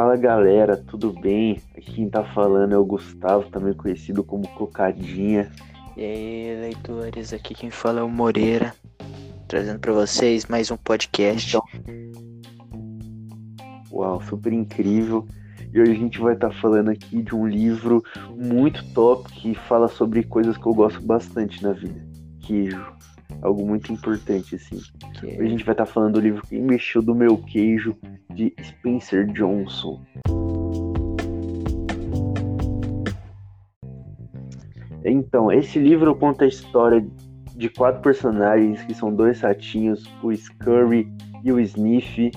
Fala galera, tudo bem? Aqui quem tá falando é o Gustavo, também conhecido como Cocadinha. E aí, leitores, aqui quem fala é o Moreira, trazendo para vocês mais um podcast. Então, uau, super incrível. E hoje a gente vai estar tá falando aqui de um livro muito top que fala sobre coisas que eu gosto bastante na vida. Queijo. Algo muito importante, assim. Hoje a gente vai estar tá falando do livro Quem Mexeu do Meu Queijo, de Spencer Johnson. Então, esse livro conta a história de quatro personagens que são dois ratinhos, o Scurry e o Sniff,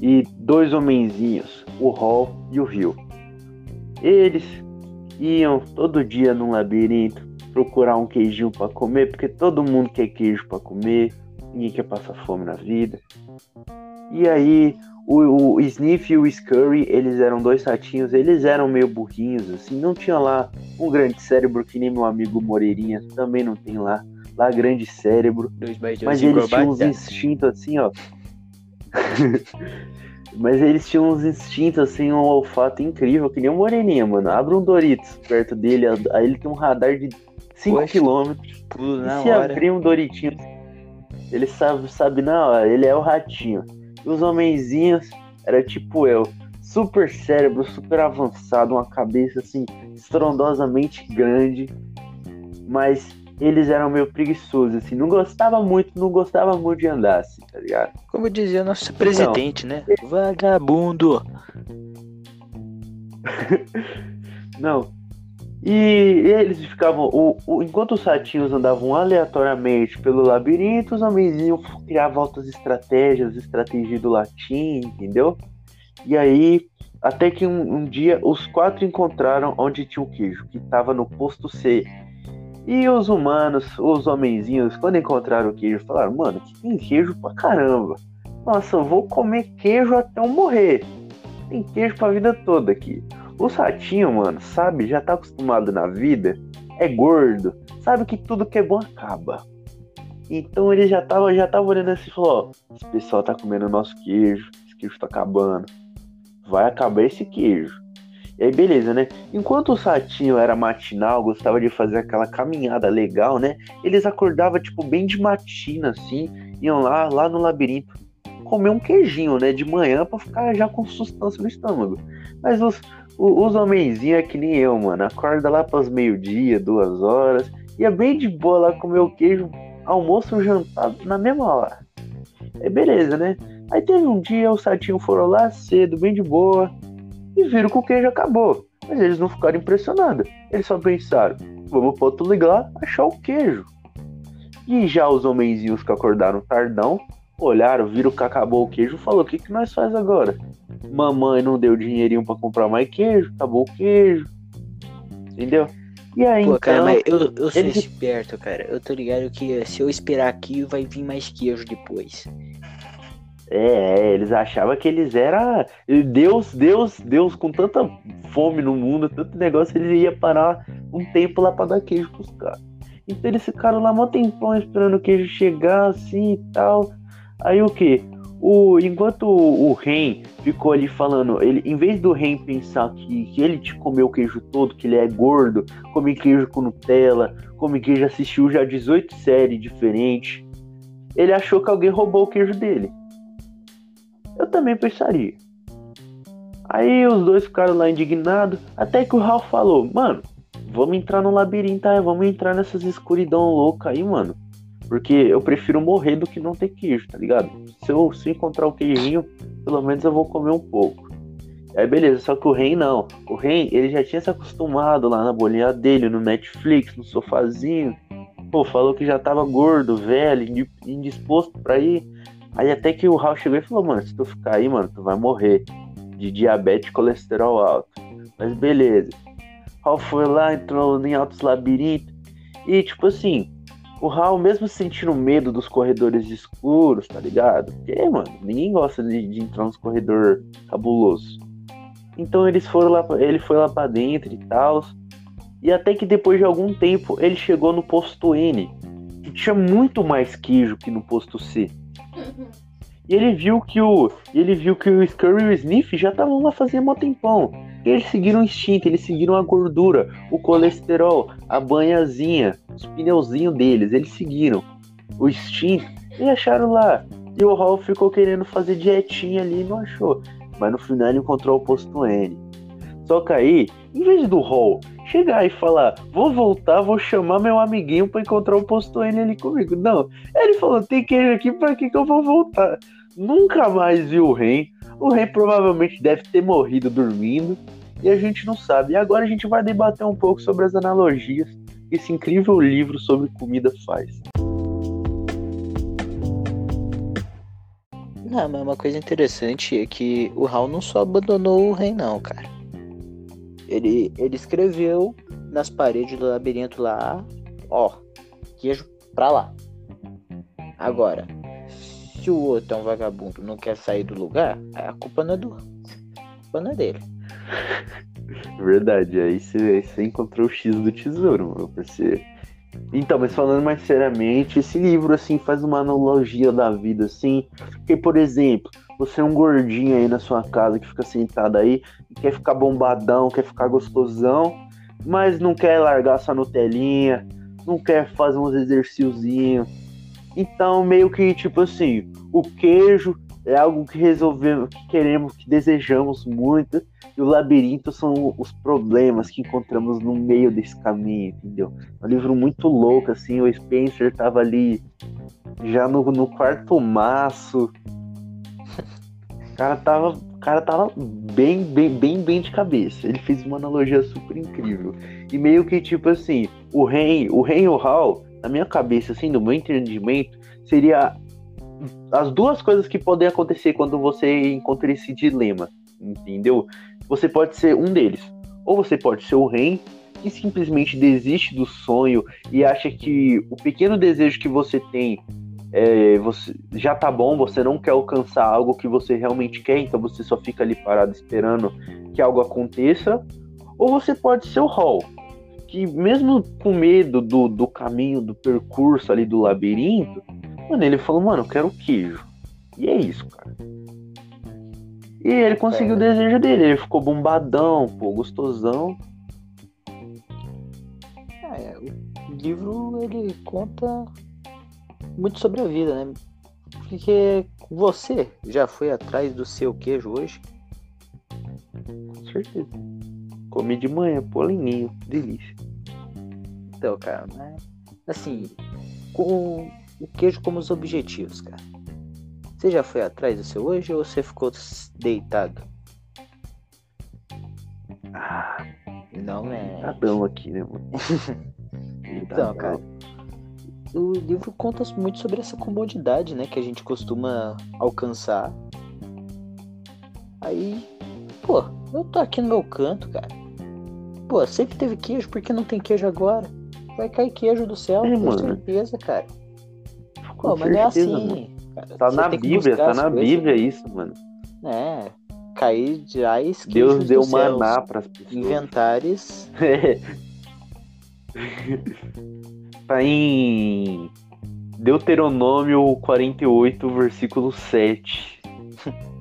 e dois homenzinhos, o Hall e o Rio. Eles iam todo dia num labirinto procurar um queijinho para comer, porque todo mundo quer queijo para comer, ninguém quer passar fome na vida. E aí o, o Sniff e o Scurry, eles eram dois ratinhos, eles eram meio burrinhos, assim, não tinha lá um grande cérebro que nem meu amigo Moreirinha, também não tem lá, lá grande cérebro. Mas eles tinham uns instintos assim, ó. mas eles tinham uns instintos assim, um olfato incrível, que nem o Moreirinha, mano. Abre um Doritos perto dele, aí ele tem um radar de 5 km. Se hora. abrir um Doritinho, ele sabe, sabe na hora, ele é o ratinho. E os homenzinhos era tipo eu. Super cérebro, super avançado, uma cabeça assim estrondosamente grande. Mas eles eram meio preguiçosos, assim, não gostava muito, não gostava muito de andar, assim, tá ligado? Como dizia nosso presidente, não. né? Vagabundo! não. E eles ficavam. O, o, enquanto os ratinhos andavam aleatoriamente pelo labirinto, os homenzinhos criavam altas estratégias, estratégia do latim, entendeu? E aí, até que um, um, dia os quatro encontraram onde tinha o queijo, que estava no posto C. E os humanos, os homenzinhos, quando encontraram o queijo, falaram: Mano, que tem queijo pra caramba. Nossa, eu vou comer queijo até eu morrer. Tem queijo pra vida toda aqui. O ratinho, mano, sabe, já tá acostumado na vida, é gordo, sabe que tudo que é bom acaba. Então ele já tava, já tava olhando assim e falou, ó, esse pessoal tá comendo nosso queijo, esse queijo tá acabando. Vai acabar esse queijo. E aí, beleza, né? Enquanto o Ratinho era matinal, gostava de fazer aquela caminhada legal, né? Eles acordavam, tipo, bem de matina, assim, iam lá, lá no labirinto comer um queijinho, né? De manhã para ficar já com sustância no estômago. Mas os, os homenzinhos é que nem eu, mano. Acorda lá para os meio-dia, duas horas. E é bem de boa lá comer o queijo, almoço, jantar na mesma hora. É beleza, né? Aí teve um dia, os satinhos foram lá cedo, bem de boa, e viram que o queijo acabou. Mas eles não ficaram impressionados. Eles só pensaram, vamos pro outro lugar achar o queijo. E já os homenzinhos que acordaram tardão, olharam, viram que acabou o queijo, falou: o que, que nós faz agora? Mamãe não deu dinheirinho para comprar mais queijo, acabou o queijo. Entendeu? E aí, Pô, então, cara, mas eu, eu sou ele... esperto, cara. Eu tô ligado que se eu esperar aqui, vai vir mais queijo depois. É, eles achavam que eles eram. Deus, Deus, Deus, com tanta fome no mundo, tanto negócio, ele ia parar um tempo lá pra dar queijo pros caras. Então eles ficaram lá um tempão esperando o queijo chegar assim e tal. Aí o que? O, enquanto o, o Ren ficou ali falando, ele, em vez do Ren pensar que, que ele te comeu o queijo todo, que ele é gordo, come queijo com Nutella, come queijo, assistiu já 18 séries diferentes, ele achou que alguém roubou o queijo dele. Eu também pensaria. Aí os dois ficaram lá indignados, até que o Ralph falou, mano, vamos entrar no labirinto, aí, vamos entrar nessas escuridão louca aí, mano. Porque eu prefiro morrer do que não ter queijo, tá ligado? Se eu se encontrar o queijinho, pelo menos eu vou comer um pouco. Aí beleza, só que o Ren não. O Ren, ele já tinha se acostumado lá na bolinha dele, no Netflix, no sofazinho. Pô, falou que já tava gordo, velho, indisposto pra ir. Aí até que o Raul chegou e falou, mano, se tu ficar aí, mano, tu vai morrer de diabetes e colesterol alto. Mas beleza. Raul foi lá, entrou em altos labirintos. E tipo assim, o Hal, mesmo sentindo medo dos corredores escuros, tá ligado? Porque, mano, ninguém gosta de, de entrar nos corredores cabulosos. Então eles foram lá, ele foi lá para dentro e tal. E até que depois de algum tempo ele chegou no posto N, que tinha muito mais queijo que no posto C. E ele viu que o. Ele viu que o Scurry e o Sniff já estavam lá fazendo um tempão. Eles seguiram o instinto, eles seguiram a gordura, o colesterol, a banhazinha, os pneuzinhos deles, eles seguiram o instinto e acharam lá. E o Hall ficou querendo fazer dietinha ali e não achou. Mas no final ele encontrou o posto N. Só que aí, em vez do Hall chegar e falar, vou voltar, vou chamar meu amiguinho para encontrar o posto N ali comigo. Não, ele falou, tem queijo aqui, para que que eu vou voltar? Nunca mais viu o Ren. O Ren provavelmente deve ter morrido dormindo e a gente não sabe. E agora a gente vai debater um pouco sobre as analogias que esse incrível livro sobre comida faz. Não, mas uma coisa interessante é que o Hal não só abandonou o Ren não, cara. Ele, ele escreveu nas paredes do labirinto lá, ó, queijo pra lá. Agora, se o outro é um vagabundo não quer sair do lugar, a culpa não é do. A culpa não é dele. Verdade, aí você, você encontrou o X do tesouro, meu parceiro. Então, mas falando mais seriamente, esse livro assim faz uma analogia da vida, assim. Porque, por exemplo, você é um gordinho aí na sua casa que fica sentado aí, quer ficar bombadão, quer ficar gostosão, mas não quer largar sua Nutelinha, não quer fazer uns exercíciozinhos. Então, meio que tipo assim, o queijo é algo que resolvemos, que queremos, que desejamos muito, e o labirinto são os problemas que encontramos no meio desse caminho, entendeu? É um livro muito louco, assim, o Spencer tava ali já no, no quarto maço. O cara tava, o cara tava bem, bem, bem, bem de cabeça. Ele fez uma analogia super incrível. E meio que tipo assim, o rei, o rei e o Hal, na minha cabeça, assim, no meu entendimento, seria as duas coisas que podem acontecer quando você encontra esse dilema, entendeu? Você pode ser um deles, ou você pode ser o rei que simplesmente desiste do sonho e acha que o pequeno desejo que você tem é, você já tá bom, você não quer alcançar algo que você realmente quer, então você só fica ali parado esperando que algo aconteça, ou você pode ser o Hall, que mesmo com medo do, do caminho, do percurso ali do labirinto, mano, ele falou, mano, eu quero queijo. E é isso, cara. E ele conseguiu é. o desejo dele, ele ficou bombadão, pô, gostosão. É, o livro ele conta muito sobre a vida, né? Porque você já foi atrás do seu queijo hoje? Com certeza. Comi de manhã, polininho, delícia. Então, cara, né? assim, com o queijo como os objetivos, cara. Você já foi atrás do seu hoje ou você ficou deitado? Ah, não é. Adão aqui, né, mano? então, cara. O livro conta muito sobre essa comodidade, né, que a gente costuma alcançar. Aí, pô, eu tô aqui no meu canto, cara. Pô, sempre teve queijo, por que não tem queijo agora? Vai cair queijo do céu, é, com certeza, cara. Com Pô, mas não é assim. Cara. Tá na Bíblia, tá na Bíblia isso, mano. É. Cair já Deus deu maná para as pessoas. Inventares. tá em Deuteronômio 48, versículo 7.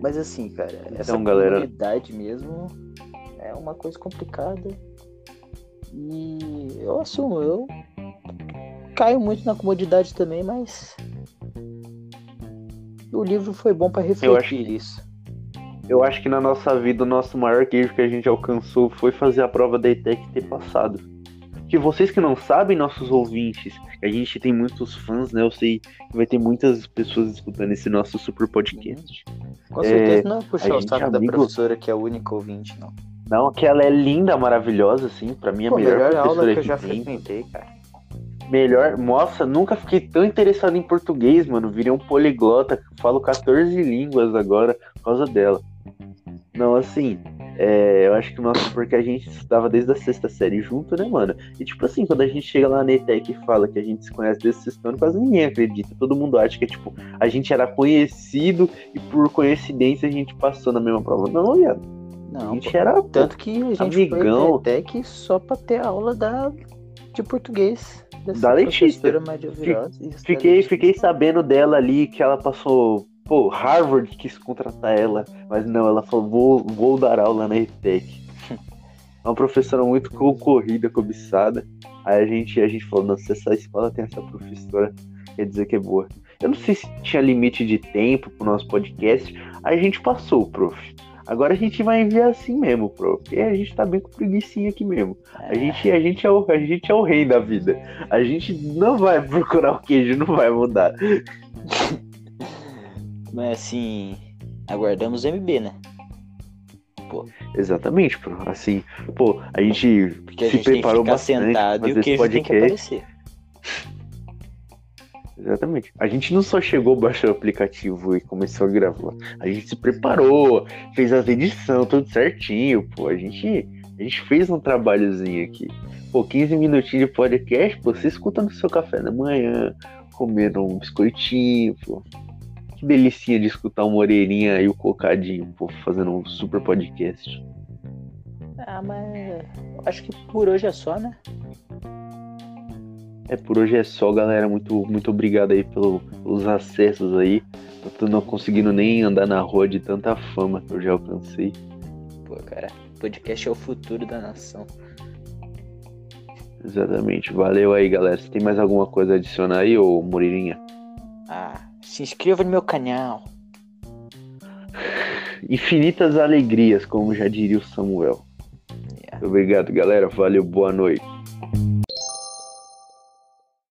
Mas assim, cara, então, essa galera... comunidade mesmo é uma coisa complicada. E eu assumo, eu caio muito na comodidade também, mas o livro foi bom para refletir eu acho, isso. Eu acho que na nossa vida o nosso maior queijo que a gente alcançou foi fazer a prova da ETEC ter passado. Que vocês que não sabem, nossos ouvintes, a gente tem muitos fãs, né? Eu sei que vai ter muitas pessoas escutando esse nosso super podcast. Com certeza é, não é puxar o saco amigo... da professora que é a única ouvinte, não. Não, que ela é linda, maravilhosa, assim, pra mim é a melhor, melhor professora aula que eu já tem. frequentei, cara melhor. Nossa, nunca fiquei tão interessado em português, mano. Virei um poliglota, falo 14 línguas agora por causa dela. Não, assim, é, eu acho que nossa, porque a gente estudava desde a sexta série junto, né, mano? E tipo assim, quando a gente chega lá na ETEC e fala que a gente se conhece desde o sexto ano, quase ninguém acredita. Todo mundo acha que é tipo, a gente era conhecido e por coincidência a gente passou na mesma prova. Não, viado. Não, a gente pô, era tanto que a gente amigão. foi na ETEC só pra ter aula da de português. dessa Da Letícia. Fiquei, fiquei sabendo dela ali que ela passou. Pô, Harvard quis contratar ela, mas não, ela falou: vou, vou dar aula na ETEC. É uma professora muito concorrida, cobiçada. Aí a gente, a gente falou: nossa, se essa escola tem essa professora, quer dizer que é boa. Eu não sei se tinha limite de tempo pro nosso podcast. Aí a gente passou, prof. Agora a gente vai enviar assim mesmo, prof. E a gente tá bem com preguiçinha aqui mesmo. A gente, a, gente é o, a gente é o rei da vida. A gente não vai procurar o queijo, não vai mudar. Mas assim, aguardamos o MB, né? Exatamente, pro. Assim, pô, a gente Porque a se gente tem que preparou ficar bastante sentado e o queijo tem que aparecer. Exatamente. A gente não só chegou, baixou o aplicativo e começou a gravar. A gente se preparou, fez as edições, tudo certinho, pô. A gente, a gente fez um trabalhozinho aqui. Pô, 15 minutinhos de podcast, pô, você escuta no seu café da manhã, comendo um biscoitinho, pô. Que delicinha de escutar o Moreirinha e o Cocadinho, pô, fazendo um super podcast. Ah, mas acho que por hoje é só, né? É, por hoje é só, galera. Muito, muito obrigado aí pelo- pelos acessos aí. Eu tô não conseguindo nem andar na rua de tanta fama que eu já alcancei. Pô, cara, podcast é o futuro da nação. Exatamente. Valeu aí, galera. Você tem mais alguma coisa a adicionar aí, ô Muririnha? Ah, se inscreva no meu canal. Infinitas alegrias, como já diria o Samuel. Yeah. Obrigado, galera. Valeu, boa noite.